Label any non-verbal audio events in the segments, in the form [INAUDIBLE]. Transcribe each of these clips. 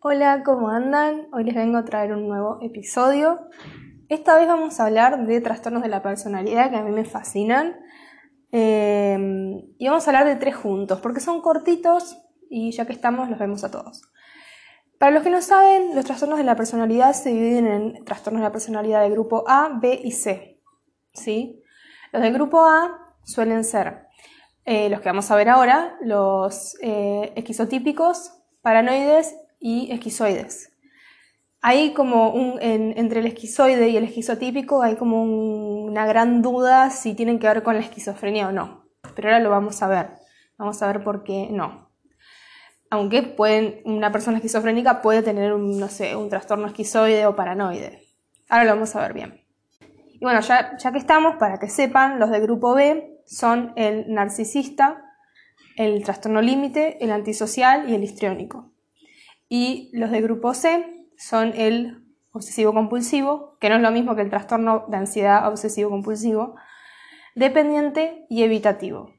Hola, ¿cómo andan? Hoy les vengo a traer un nuevo episodio. Esta vez vamos a hablar de trastornos de la personalidad que a mí me fascinan. Eh, y vamos a hablar de tres juntos, porque son cortitos y ya que estamos los vemos a todos. Para los que no saben, los trastornos de la personalidad se dividen en trastornos de la personalidad de grupo A, B y C. ¿sí? Los de grupo A suelen ser eh, los que vamos a ver ahora, los eh, esquizotípicos, paranoides y esquizoides. Hay como un, entre el esquizoide y el esquizotípico hay como una gran duda si tienen que ver con la esquizofrenia o no. Pero ahora lo vamos a ver. Vamos a ver por qué no. Aunque pueden, una persona esquizofrénica puede tener un, no sé, un trastorno esquizoide o paranoide. Ahora lo vamos a ver bien. Y bueno, ya, ya que estamos, para que sepan, los de grupo B son el narcisista, el trastorno límite, el antisocial y el histriónico. Y los de grupo C son el obsesivo compulsivo, que no es lo mismo que el trastorno de ansiedad obsesivo compulsivo, dependiente y evitativo.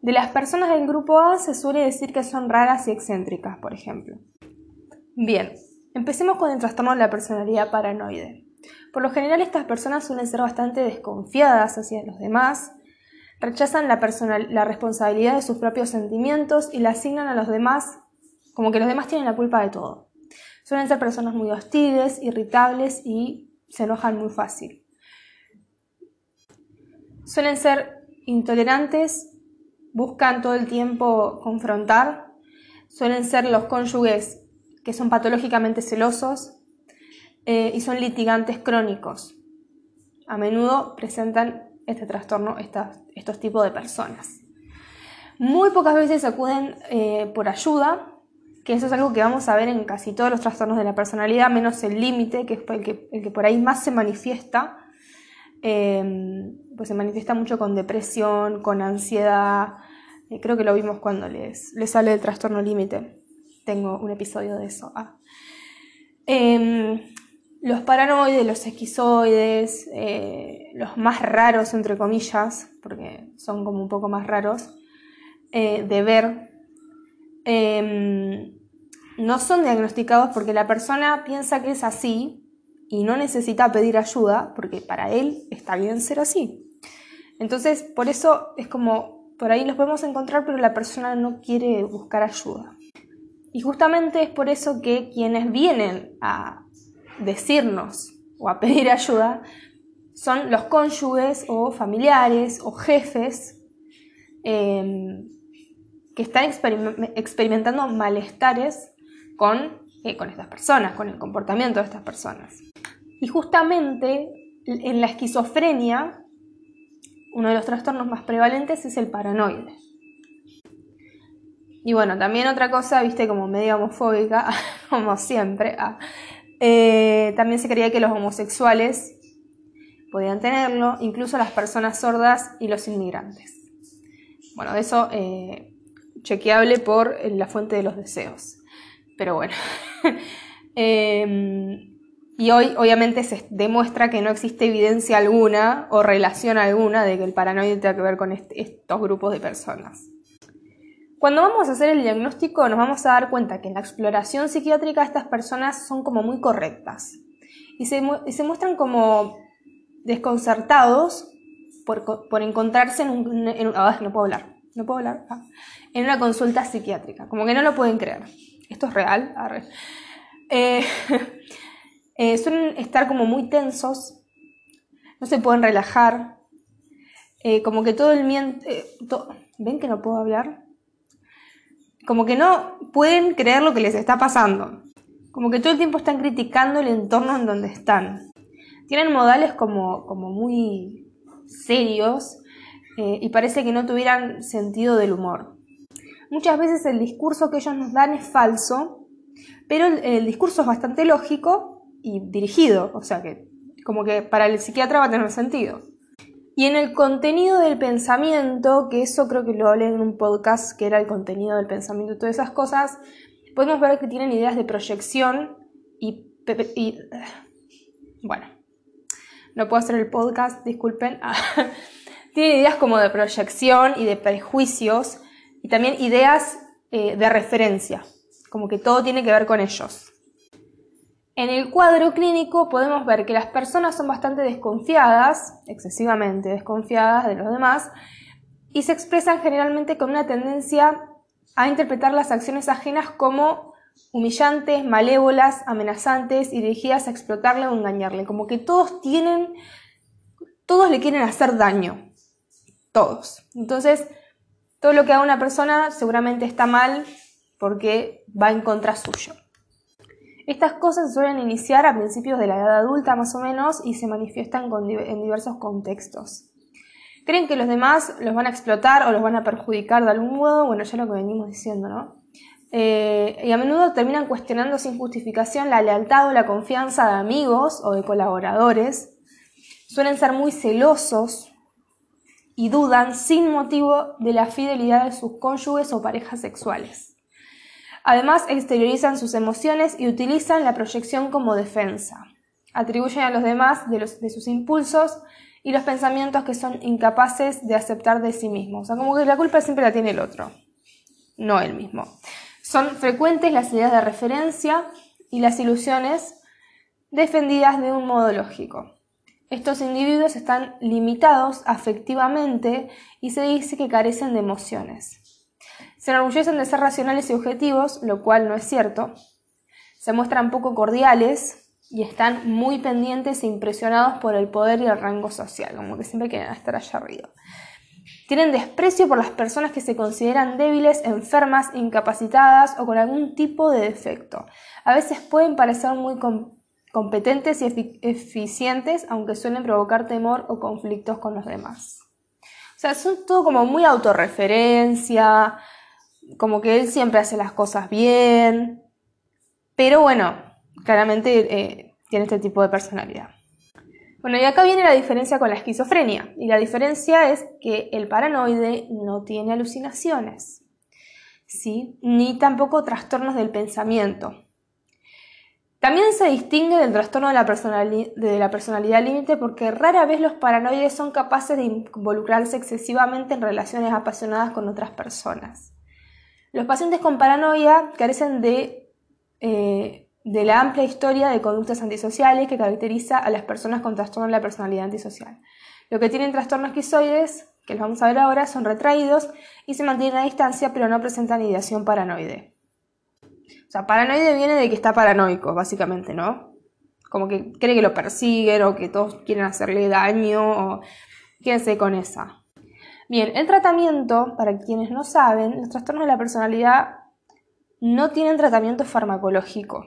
De las personas del grupo A se suele decir que son raras y excéntricas, por ejemplo. Bien, empecemos con el trastorno de la personalidad paranoide. Por lo general estas personas suelen ser bastante desconfiadas hacia los demás, rechazan la, la responsabilidad de sus propios sentimientos y la asignan a los demás como que los demás tienen la culpa de todo. Suelen ser personas muy hostiles, irritables y se enojan muy fácil. Suelen ser intolerantes, buscan todo el tiempo confrontar. Suelen ser los cónyuges que son patológicamente celosos eh, y son litigantes crónicos. A menudo presentan este trastorno estos tipos de personas. Muy pocas veces acuden eh, por ayuda que eso es algo que vamos a ver en casi todos los trastornos de la personalidad, menos el límite, que es el que, el que, por ahí más se manifiesta, em, pues se manifiesta mucho con depresión, con ansiedad, eh, creo que lo vimos cuando les, sale el trastorno límite, tengo un episodio de eso. Ah. Em, los paranoides, los esquizoides, eh, los más raros, entre comillas, porque son como un poco más raros, eh, de ver Em, no son diagnosticados porque la persona piensa que es así y no necesita pedir ayuda porque para él está bien ser así. Entonces, por eso es como, por ahí los podemos encontrar, pero la persona no quiere buscar ayuda. Y justamente es por eso que quienes vienen a decirnos o a pedir ayuda son los cónyuges o familiares o jefes em, que están experimentando malestares con, eh, con estas personas, con el comportamiento de estas personas. Y justamente en la esquizofrenia, uno de los trastornos más prevalentes es el paranoide. Y bueno, también otra cosa, viste, como medio homofóbica, [LAUGHS] como siempre, ah, eh, también se creía que los homosexuales podían tenerlo, incluso las personas sordas y los inmigrantes. Bueno, de eso eh, chequeable por la fuente de los deseos. Pero bueno. [LAUGHS] Em, y hoy obviamente se demuestra que no existe evidencia alguna o relación alguna de que el paranoide tenga que ver con estos grupos de personas. Cuando vamos a hacer el diagnóstico nos vamos a dar cuenta que en la exploración psiquiátrica estas personas son como muy correctas y se, muestran como desconcertados por, encontrarse en un... no puedo hablar, no puedo hablar. Ah en una consulta psiquiátrica. Como que no lo pueden creer. ¿Esto es real? Eh, [LAUGHS] eh, suelen estar como muy tensos, no se pueden relajar, eh, como que todo el miento... ¿Ven que no puedo hablar? Como que no pueden creer lo que les está pasando. Como que todo el tiempo están criticando el entorno en donde están. Tienen modales como, como muy serios y parece que no tuvieran sentido del humor. Muchas veces el discurso que ellos nos dan es falso, pero el, discurso es bastante lógico y dirigido, o sea que como que para el psiquiatra va a tener sentido. Y en el contenido del pensamiento, que eso creo que lo hablé en un podcast que era el contenido del pensamiento y todas esas cosas, podemos ver que tienen ideas de proyección y, [SIGHS] bueno, no puedo hacer el podcast, disculpen. [LAUGHS] tienen ideas como de proyección y de prejuicios y también ideas eh, de referencia, como que todo tiene que ver con ellos. En el cuadro clínico podemos ver que las personas son bastante desconfiadas, excesivamente desconfiadas de los demás, y se expresan generalmente con una tendencia a interpretar las acciones ajenas como humillantes, malévolas, amenazantes y dirigidas a explotarle o engañarle. Como que todos tienen, todos le quieren hacer daño. Todos. Entonces, todo lo que haga una persona seguramente está mal porque va en contra suyo. Estas cosas suelen iniciar a principios de la edad adulta más o menos y se manifiestan en diversos contextos. Creen que los demás los van a explotar o los van a perjudicar de algún modo, bueno, ya lo que venimos diciendo, ¿no? Eh, y a menudo terminan cuestionando sin justificación la lealtad o la confianza de amigos o de colaboradores. Suelen ser muy celosos y dudan sin motivo de la fidelidad de sus cónyuges o parejas sexuales. Además, exteriorizan sus emociones y utilizan la proyección como defensa. Atribuyen a los demás de, de sus impulsos y los pensamientos que son incapaces de aceptar de sí mismos. O sea, como que la culpa siempre la tiene el otro, no él mismo. Son frecuentes las ideas de referencia y las ilusiones defendidas de un modo lógico. Estos individuos están limitados afectivamente y se dice que carecen de emociones. Se enorgullecen de ser racionales y objetivos, lo cual no es cierto. Se muestran poco cordiales, y están muy pendientes e impresionados por el poder y el rango social, como que siempre quieren estar allá arriba. Tienen desprecio por las personas que se consideran débiles, enfermas, incapacitadas o con algún tipo de defecto. A veces pueden parecer muy competentes y eficientes, aunque suelen provocar temor o conflictos con los demás. O sea, son todo como muy autorreferencia, como que él siempre hace las cosas bien. Pero bueno, claramente eh, tiene este tipo de personalidad. Bueno, y acá viene la diferencia con la esquizofrenia. Y la diferencia es que el paranoide no tiene alucinaciones, ¿sí? ni tampoco trastornos del pensamiento. También se distingue del trastorno de la, personalidad límite porque rara vez los paranoides son capaces de involucrarse excesivamente en relaciones apasionadas con otras personas. Los pacientes con paranoia carecen de eh, de la amplia historia de conductas antisociales que caracteriza a las personas con trastorno de la personalidad antisocial. Lo que tienen trastornos esquizoides, que los vamos a ver ahora, son retraídos y se mantienen a distancia, pero no presentan ideación paranoide. O sea, paranoide viene de que está paranoico, básicamente, ¿no? Como que cree que lo persiguen o que todos quieren hacerle daño o quédense con esa. Bien, el tratamiento, para quienes no saben, los trastornos de la personalidad no tienen tratamiento farmacológico.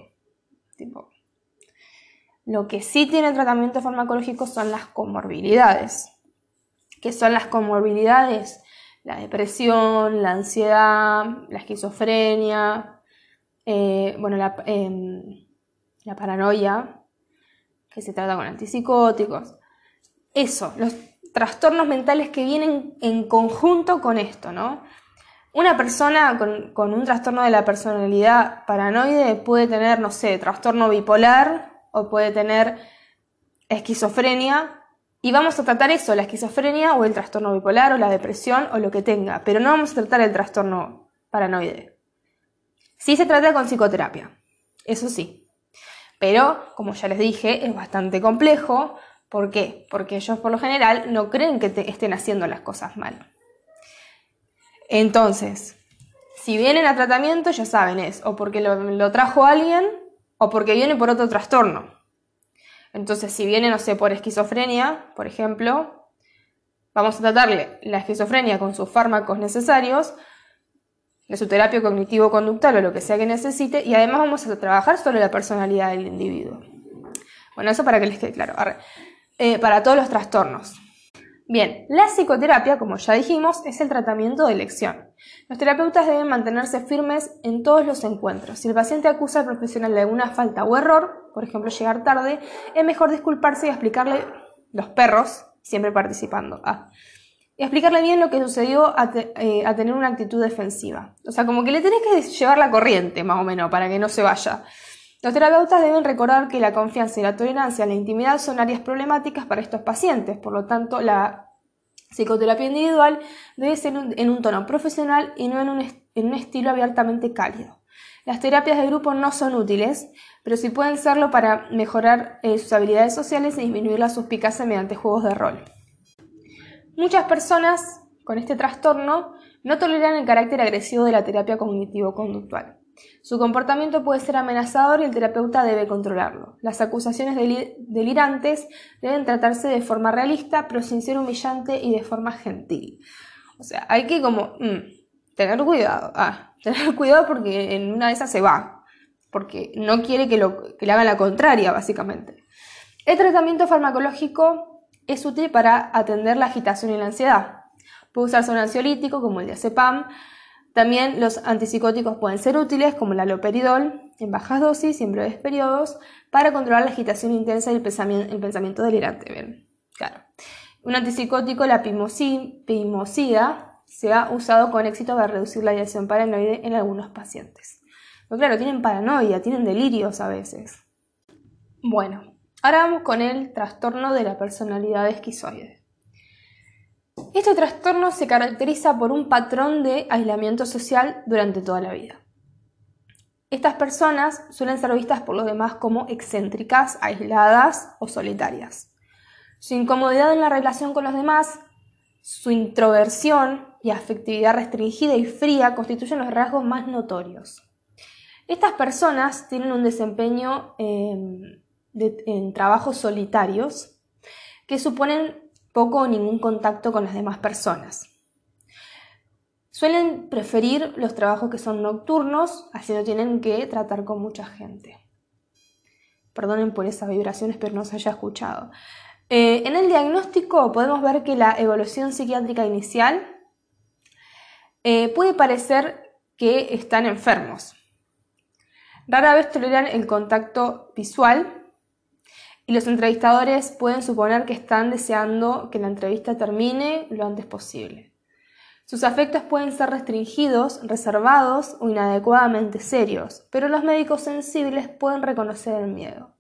Lo que sí tiene tratamiento farmacológico son las comorbilidades. ¿Qué son las comorbilidades? La depresión, la ansiedad, la esquizofrenia, eh, bueno, em, la, paranoia, que se trata con antipsicóticos. Eso, los trastornos mentales que vienen en conjunto con esto, ¿no? Una persona con, un trastorno de la personalidad paranoide puede tener, no sé, trastorno bipolar o puede tener esquizofrenia y vamos a tratar eso, la esquizofrenia o el trastorno bipolar o la depresión o lo que tenga, pero no vamos a tratar el trastorno paranoide. Sí se trata con psicoterapia, eso sí. Pero, como ya les dije, es bastante complejo. ¿Por qué? Porque ellos por lo general no creen que te estén haciendo las cosas mal. Entonces, si vienen a tratamiento, ya saben, es o porque lo, trajo alguien o porque viene por otro trastorno. Entonces, si viene, no sé, por esquizofrenia, por ejemplo, vamos a tratarle la esquizofrenia con sus fármacos necesarios, de su terapia cognitivo-conductual o lo que sea que necesite, y además vamos a trabajar sobre la personalidad del individuo. Bueno, eso para que les quede claro. Eh, para todos los trastornos. Bien, la psicoterapia, como ya dijimos, es el tratamiento de elección. Los terapeutas deben mantenerse firmes en todos los encuentros. Si el paciente acusa al profesional de alguna falta o error, por ejemplo llegar tarde, es mejor disculparse y explicarle los perros, siempre participando, ah, y explicarle bien lo que sucedió a, eh, a tener una actitud defensiva. O sea, como que le tenés que llevar la corriente, más o menos, para que no se vaya. Los terapeutas deben recordar que la confianza y la tolerancia a la intimidad son áreas problemáticas para estos pacientes, por lo tanto la psicoterapia individual debe ser en un tono profesional y no en un, estilo abiertamente cálido. Las terapias de grupo no son útiles, pero sí pueden serlo para mejorar eh, sus habilidades sociales y disminuir la suspicacia mediante juegos de rol. Muchas personas con este trastorno no toleran el carácter agresivo de la terapia cognitivo-conductual. Su comportamiento puede ser amenazador y el terapeuta debe controlarlo. Las acusaciones delirantes deben tratarse de forma realista, pero sin ser humillante y de forma gentil. O sea, hay que como mm, tener cuidado. Ah, [LAUGHS] tener cuidado porque en una de esas se va. Porque no quiere que, lo, que le hagan la contraria, básicamente. El tratamiento farmacológico es útil para atender la agitación y la ansiedad. Puede usarse un ansiolítico como el diazepam, también los antipsicóticos pueden ser útiles, como el aloperidol, en bajas dosis y en breves periodos, para controlar la agitación intensa y el pensamiento, delirante. Bien, claro. Un antipsicótico, la pimosida, se ha usado con éxito para reducir la ideación paranoide en algunos pacientes. Pero claro, tienen paranoia, tienen delirios a veces. Bueno, ahora vamos con el trastorno de la personalidad esquizoide. Este trastorno se caracteriza por un patrón de aislamiento social durante toda la vida. Estas personas suelen ser vistas por los demás como excéntricas, aisladas o solitarias. Su incomodidad en la relación con los demás, su introversión y afectividad restringida y fría constituyen los rasgos más notorios. Estas personas tienen un desempeño en trabajos solitarios que suponen poco o ningún contacto con las demás personas. Suelen preferir los trabajos que son nocturnos, así no tienen que tratar con mucha gente. Perdonen por esas vibraciones, pero no se haya escuchado. Eh, en el diagnóstico podemos ver que la evolución psiquiátrica inicial eh, puede parecer que están enfermos. Rara vez toleran el contacto visual y los entrevistadores pueden suponer que están deseando que la entrevista termine lo antes posible. Sus afectos pueden ser restringidos, reservados o inadecuadamente serios, pero los médicos sensibles pueden reconocer el miedo.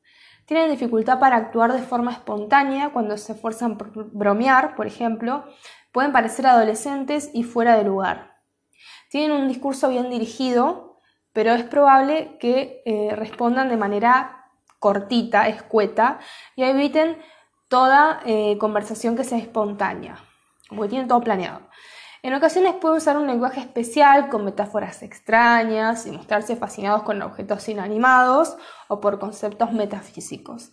Tienen dificultad para actuar de forma espontánea cuando se esfuerzan por bromear, por ejemplo, pueden parecer adolescentes y fuera de lugar. Tienen un discurso bien dirigido, pero es probable que eh, respondan de manera cortita, escueta, y eviten toda eh, conversación que sea espontánea, porque tienen todo planeado. En ocasiones pueden usar un lenguaje especial con metáforas extrañas y mostrarse fascinados con objetos inanimados o por conceptos metafísicos.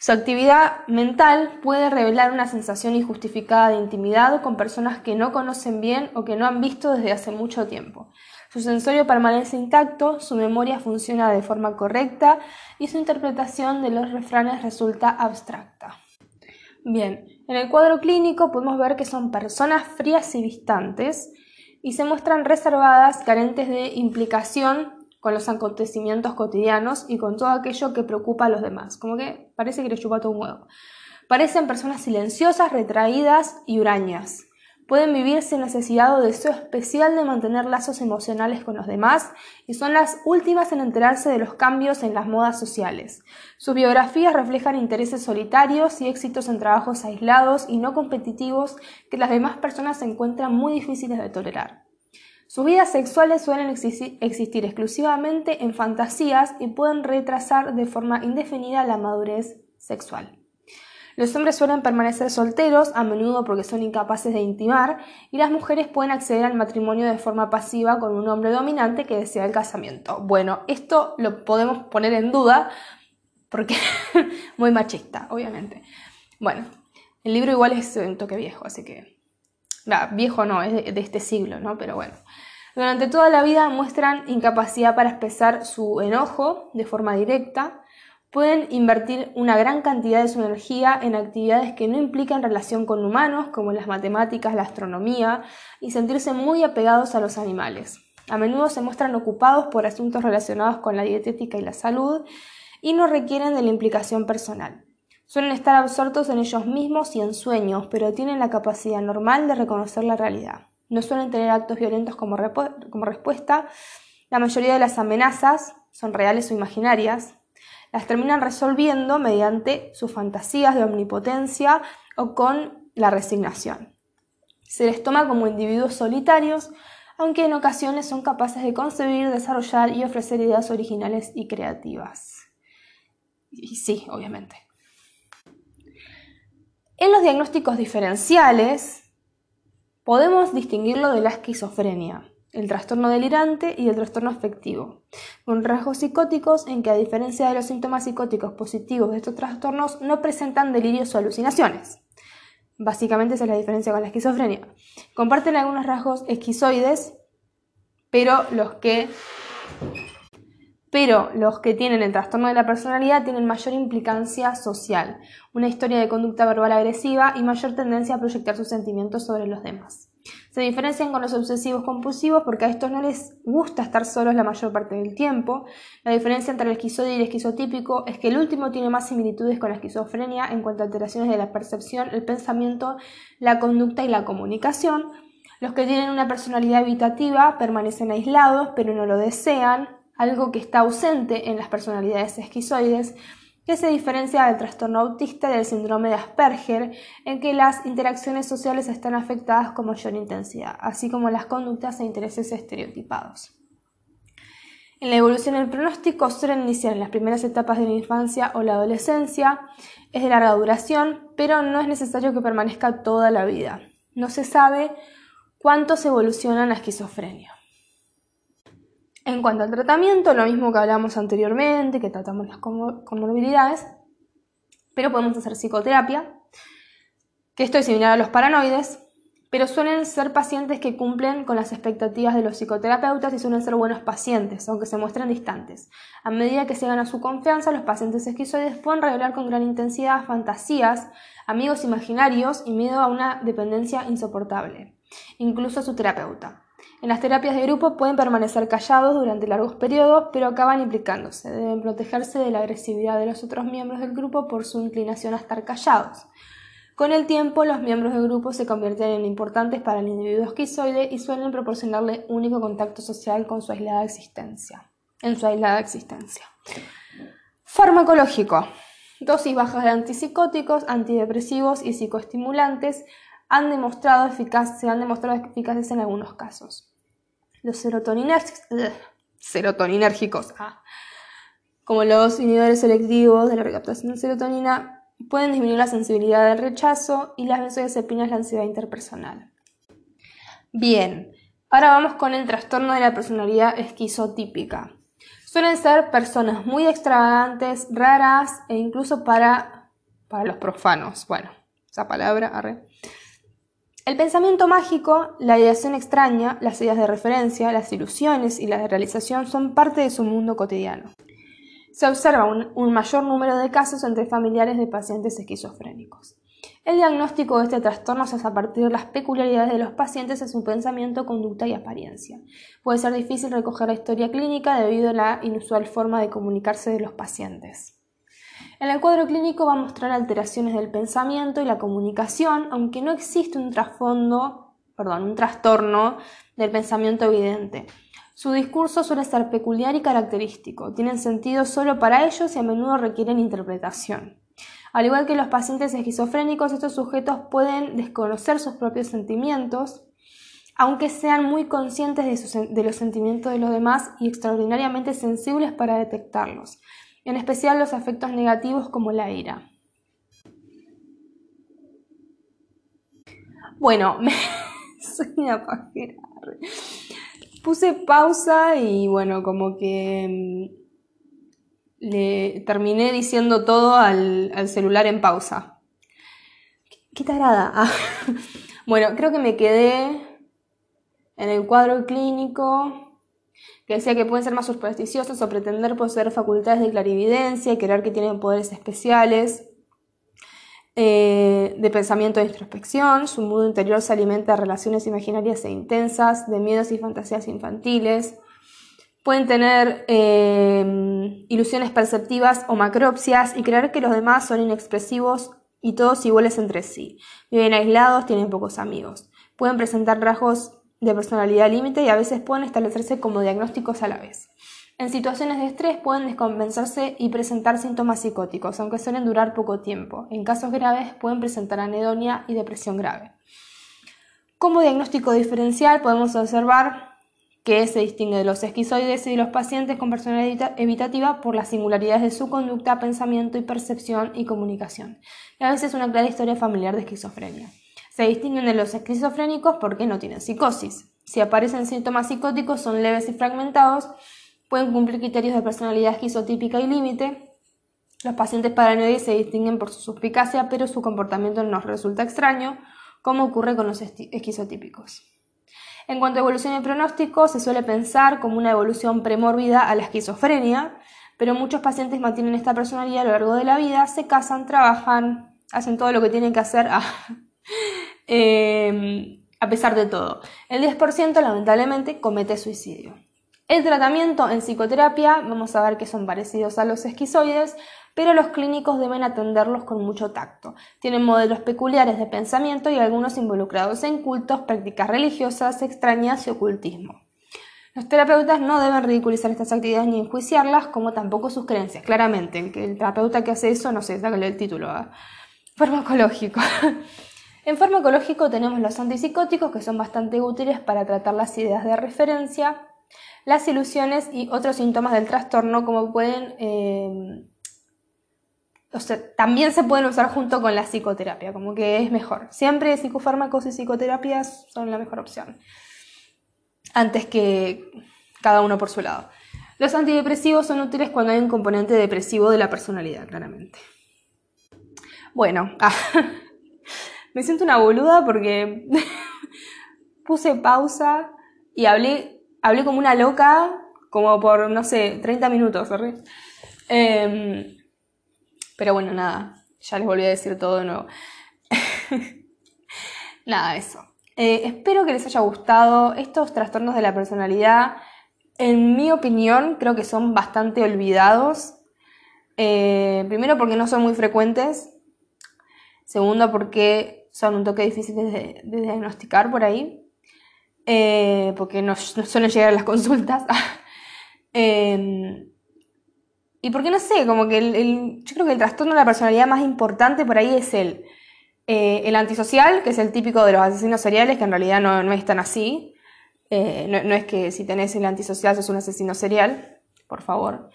Su actividad mental puede revelar una sensación injustificada de intimidad con personas que no conocen bien o que no han visto desde hace mucho tiempo. Su sensorio permanece intacto, su memoria funciona de forma correcta y su interpretación de los refranes resulta abstracta. Bien, en el cuadro clínico podemos ver que son personas frías y distantes y se muestran reservadas, carentes de implicación con los acontecimientos cotidianos y con todo aquello que preocupa a los demás, como que parece que les chupa todo un huevo. Parecen personas silenciosas, retraídas y hurañas. Pueden vivir sin necesidad o deseo especial de mantener lazos emocionales con los demás y son las últimas en enterarse de los cambios en las modas sociales. Sus biografías reflejan intereses solitarios y éxitos en trabajos aislados y no competitivos que las demás personas encuentran muy difíciles de tolerar. Sus vidas sexuales suelen existir exclusivamente en fantasías y pueden retrasar de forma indefinida la madurez sexual. Los hombres suelen permanecer solteros, a menudo porque son incapaces de intimar, y las mujeres pueden acceder al matrimonio de forma pasiva con un hombre dominante que desea el casamiento. Bueno, esto lo podemos poner en duda porque [LAUGHS] muy machista, obviamente. Bueno, el libro igual es un toque viejo, así que... viejo no, es de, de este siglo, ¿no? Pero bueno. Durante toda la vida muestran incapacidad para expresar su enojo de forma directa, Pueden invertir una gran cantidad de su energía en actividades que no implican relación con humanos, como las matemáticas, la astronomía, y sentirse muy apegados a los animales. A menudo se muestran ocupados por asuntos relacionados con la dietética y la salud y no requieren de la implicación personal. Suelen estar absortos en ellos mismos y en sueños, pero tienen la capacidad normal de reconocer la realidad. No suelen tener actos violentos como, como respuesta. La mayoría de las amenazas son reales o imaginarias las terminan resolviendo mediante sus fantasías de omnipotencia o con la resignación. Se les toma como individuos solitarios, aunque en ocasiones son capaces de concebir, desarrollar y ofrecer ideas originales y creativas. Y sí, obviamente. En los diagnósticos diferenciales podemos distinguirlo de la esquizofrenia, el trastorno delirante y el trastorno afectivo, con rasgos psicóticos en que a diferencia de los síntomas psicóticos positivos de estos trastornos no presentan delirios o alucinaciones. Básicamente esa es la diferencia con la esquizofrenia. Comparten algunos rasgos esquizoides, pero los que pero los que tienen el trastorno de la personalidad tienen mayor implicancia social, una historia de conducta verbal agresiva y mayor tendencia a proyectar sus sentimientos sobre los demás. Se diferencian con los obsesivos compulsivos porque a estos no les gusta estar solos la mayor parte del tiempo. La diferencia entre el esquizoide y el esquizotípico es que el último tiene más similitudes con la esquizofrenia en cuanto a alteraciones de la percepción, el pensamiento, la conducta y la comunicación. Los que tienen una personalidad evitativa permanecen aislados pero no lo desean, algo que está ausente en las personalidades esquizoides, que se diferencia del trastorno autista y del síndrome de Asperger, en que las interacciones sociales están afectadas con mayor intensidad, así como las conductas e intereses estereotipados. En la evolución del pronóstico suelen iniciar en las primeras etapas de la infancia o la adolescencia, es de larga duración, pero no es necesario que permanezca toda la vida. No se sabe cuánto se evoluciona la esquizofrenia. En cuanto al tratamiento, lo mismo que hablamos anteriormente, que tratamos las comorbilidades, pero podemos hacer psicoterapia, que esto es similar a los paranoides, pero suelen ser pacientes que cumplen con las expectativas de los psicoterapeutas y suelen ser buenos pacientes, aunque se muestren distantes. A medida que se gana su confianza, los pacientes esquizoides pueden revelar con gran intensidad fantasías, amigos imaginarios y miedo a una dependencia insoportable, incluso a su terapeuta. En las terapias de grupo pueden permanecer callados durante largos periodos, pero acaban implicándose. Deben protegerse de la agresividad de los otros miembros del grupo por su inclinación a estar callados. Con el tiempo, los miembros del grupo se convierten en importantes para el individuo esquizoide y suelen proporcionarle único contacto social con su aislada existencia. En su aislada existencia. Farmacológico. Dosis bajas de antipsicóticos, antidepresivos y psicoestimulantes han demostrado se han demostrado eficaces en algunos casos. Los serotoninérgicos, ah, como los inhibidores selectivos de la recaptación de serotonina, pueden disminuir la sensibilidad del rechazo y las benzodiazepinas la ansiedad interpersonal. Bien, ahora vamos con el trastorno de la personalidad esquizotípica. Suelen ser personas muy extravagantes, raras e incluso para, para los profanos. Bueno, esa palabra, arre. El pensamiento mágico, la ideación extraña, las ideas de referencia, las ilusiones y la realización son parte de su mundo cotidiano. Se observa un, mayor número de casos entre familiares de pacientes esquizofrénicos. El diagnóstico de este trastorno se hace a partir de las peculiaridades de los pacientes en su pensamiento, conducta y apariencia. Puede ser difícil recoger la historia clínica debido a la inusual forma de comunicarse de los pacientes. En el cuadro clínico va a mostrar alteraciones del pensamiento y la comunicación, aunque no existe un trasfondo, perdón, un trastorno del pensamiento evidente. Su discurso suele ser peculiar y característico, tienen sentido solo para ellos y a menudo requieren interpretación. Al igual que los pacientes esquizofrénicos, estos sujetos pueden desconocer sus propios sentimientos, aunque sean muy conscientes de, de los sentimientos de los demás y extraordinariamente sensibles para detectarlos en especial los afectos negativos como la ira. Bueno, [LAUGHS] me... soy una pajera. Puse pausa y bueno, como que mm, le terminé diciendo todo al, celular en pausa. ¿Qué, tarada? Ah. [LAUGHS] Bueno, creo que me quedé en el cuadro clínico que decía que pueden ser más supersticiosos o pretender poseer facultades de clarividencia y creer que tienen poderes especiales, eh, de pensamiento e introspección, su mundo interior se alimenta de relaciones imaginarias e intensas, de miedos y fantasías infantiles, pueden tener eh, ilusiones perceptivas o macropsias y creer que los demás son inexpresivos y todos iguales entre sí. Viven aislados, tienen pocos amigos. Pueden presentar rasgos de personalidad límite y a veces pueden establecerse como diagnósticos a la vez. En situaciones de estrés pueden descompensarse y presentar síntomas psicóticos, aunque suelen durar poco tiempo. En casos graves pueden presentar anedonia y depresión grave. Como diagnóstico diferencial podemos observar que se distingue de los esquizoides y de los pacientes con personalidad evitativa por las singularidades de su conducta, pensamiento y percepción y comunicación. Y a veces una clara historia familiar de esquizofrenia. Se distinguen de los esquizofrénicos porque no tienen psicosis. Si aparecen síntomas psicóticos son leves y fragmentados, pueden cumplir criterios de personalidad esquizotípica y límite. Los pacientes paranoides se distinguen por su suspicacia, pero su comportamiento nos resulta extraño, como ocurre con los esquizotípicos. En cuanto a evolución y pronóstico, se suele pensar como una evolución premórbida a la esquizofrenia, pero muchos pacientes mantienen esta personalidad a lo largo de la vida, se casan, trabajan, hacen todo lo que tienen que hacer a, [LAUGHS] em, a pesar de todo. El 10% lamentablemente comete suicidio. El tratamiento en psicoterapia, vamos a ver que son parecidos a los esquizoides, pero los clínicos deben atenderlos con mucho tacto. Tienen modelos peculiares de pensamiento y algunos involucrados en cultos, prácticas religiosas, extrañas y ocultismo. Los terapeutas no deben ridiculizar estas actividades ni enjuiciarlas, como tampoco sus creencias. Claramente, el, terapeuta que hace eso, no sé, sácale el título. a Farmacológico. [LAUGHS] en farmacológico tenemos los antipsicóticos, que son bastante útiles para tratar las ideas de referencia, las ilusiones y otros síntomas del trastorno, como pueden eh, también se pueden usar junto con la psicoterapia, como que es mejor. Siempre psicofármacos y psicoterapias son la mejor opción. Antes que cada uno por su lado. Los antidepresivos son útiles cuando hay un componente depresivo de la personalidad, claramente. Bueno, [LAUGHS] ah, me siento una boluda porque [LAUGHS] puse pausa y hablé, hablé como una loca, como por, no sé, 30 minutos, ¿verdad? Pero bueno, nada, ya les volví a decir todo de nuevo. [LAUGHS] nada, eso. Eh, espero que les haya gustado. Estos trastornos de la personalidad, en mi opinión, creo que son bastante olvidados. Eh, primero porque no son muy frecuentes. Segundo porque son un toque difíciles de, diagnosticar por ahí. Eh, porque no, suelen llegar a las consultas. [LAUGHS] Em, y porque no sé, como que el, yo creo que el trastorno de la personalidad más importante por ahí es el, eh, el antisocial, que es el típico de los asesinos seriales, que en realidad no, no es tan así. Eh, no, es que si tenés el antisocial sos un asesino serial, por favor.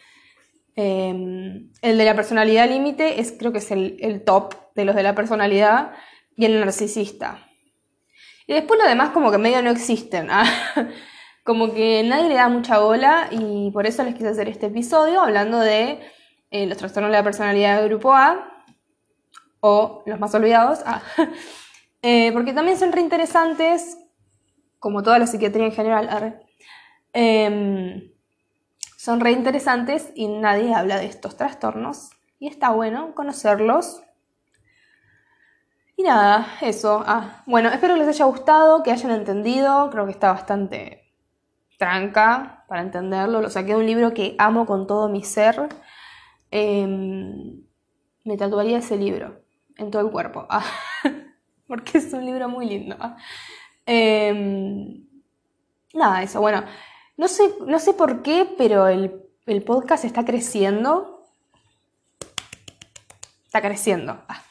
Em, el de la personalidad límite es, creo que es el, el, top de los de la personalidad y el narcisista. Y después lo demás como que medio no existen. ¿ah? [LAUGHS] como que nadie le da mucha bola y por eso les quise hacer este episodio hablando de eh, los trastornos de la personalidad de grupo A o los más olvidados, ah, [LAUGHS] eh, porque también son reinteresantes, como toda la psiquiatría en general, em, son reinteresantes y nadie habla de estos trastornos y está bueno conocerlos. Y nada, eso. Ah, bueno, espero que les haya gustado, que hayan entendido, creo que está bastante tranca para entenderlo. Lo saqué de un libro que amo con todo mi ser. Em, me tatuaría ese libro en todo el cuerpo. Ah, [LAUGHS] porque es un libro muy lindo. Ah. Em, nada, eso. Bueno, no sé, no sé por qué, pero el, el podcast está creciendo. Está creciendo. Ah.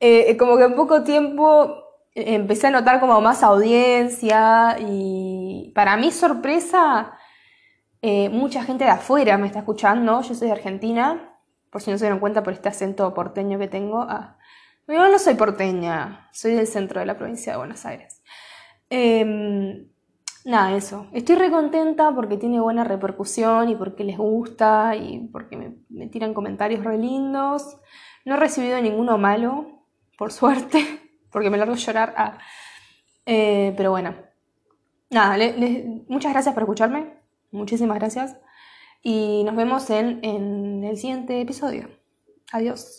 Eh, como que en poco tiempo empecé a notar como más audiencia y para mi sorpresa, eh, mucha gente de afuera me está escuchando. Yo soy de Argentina, por si no se dieron cuenta por este acento porteño que tengo. Ah, yo no soy porteña, soy del centro de la provincia de Buenos Aires. Em, nada, eso. Estoy re contenta porque tiene buena repercusión y porque les gusta y porque me tiran comentarios re lindos. No he recibido ninguno malo, por suerte [LAUGHS] porque me largo a llorar. Ah. Eh, pero bueno, nada, muchas gracias por escucharme, muchísimas gracias y nos vemos en, en el siguiente episodio. Adiós.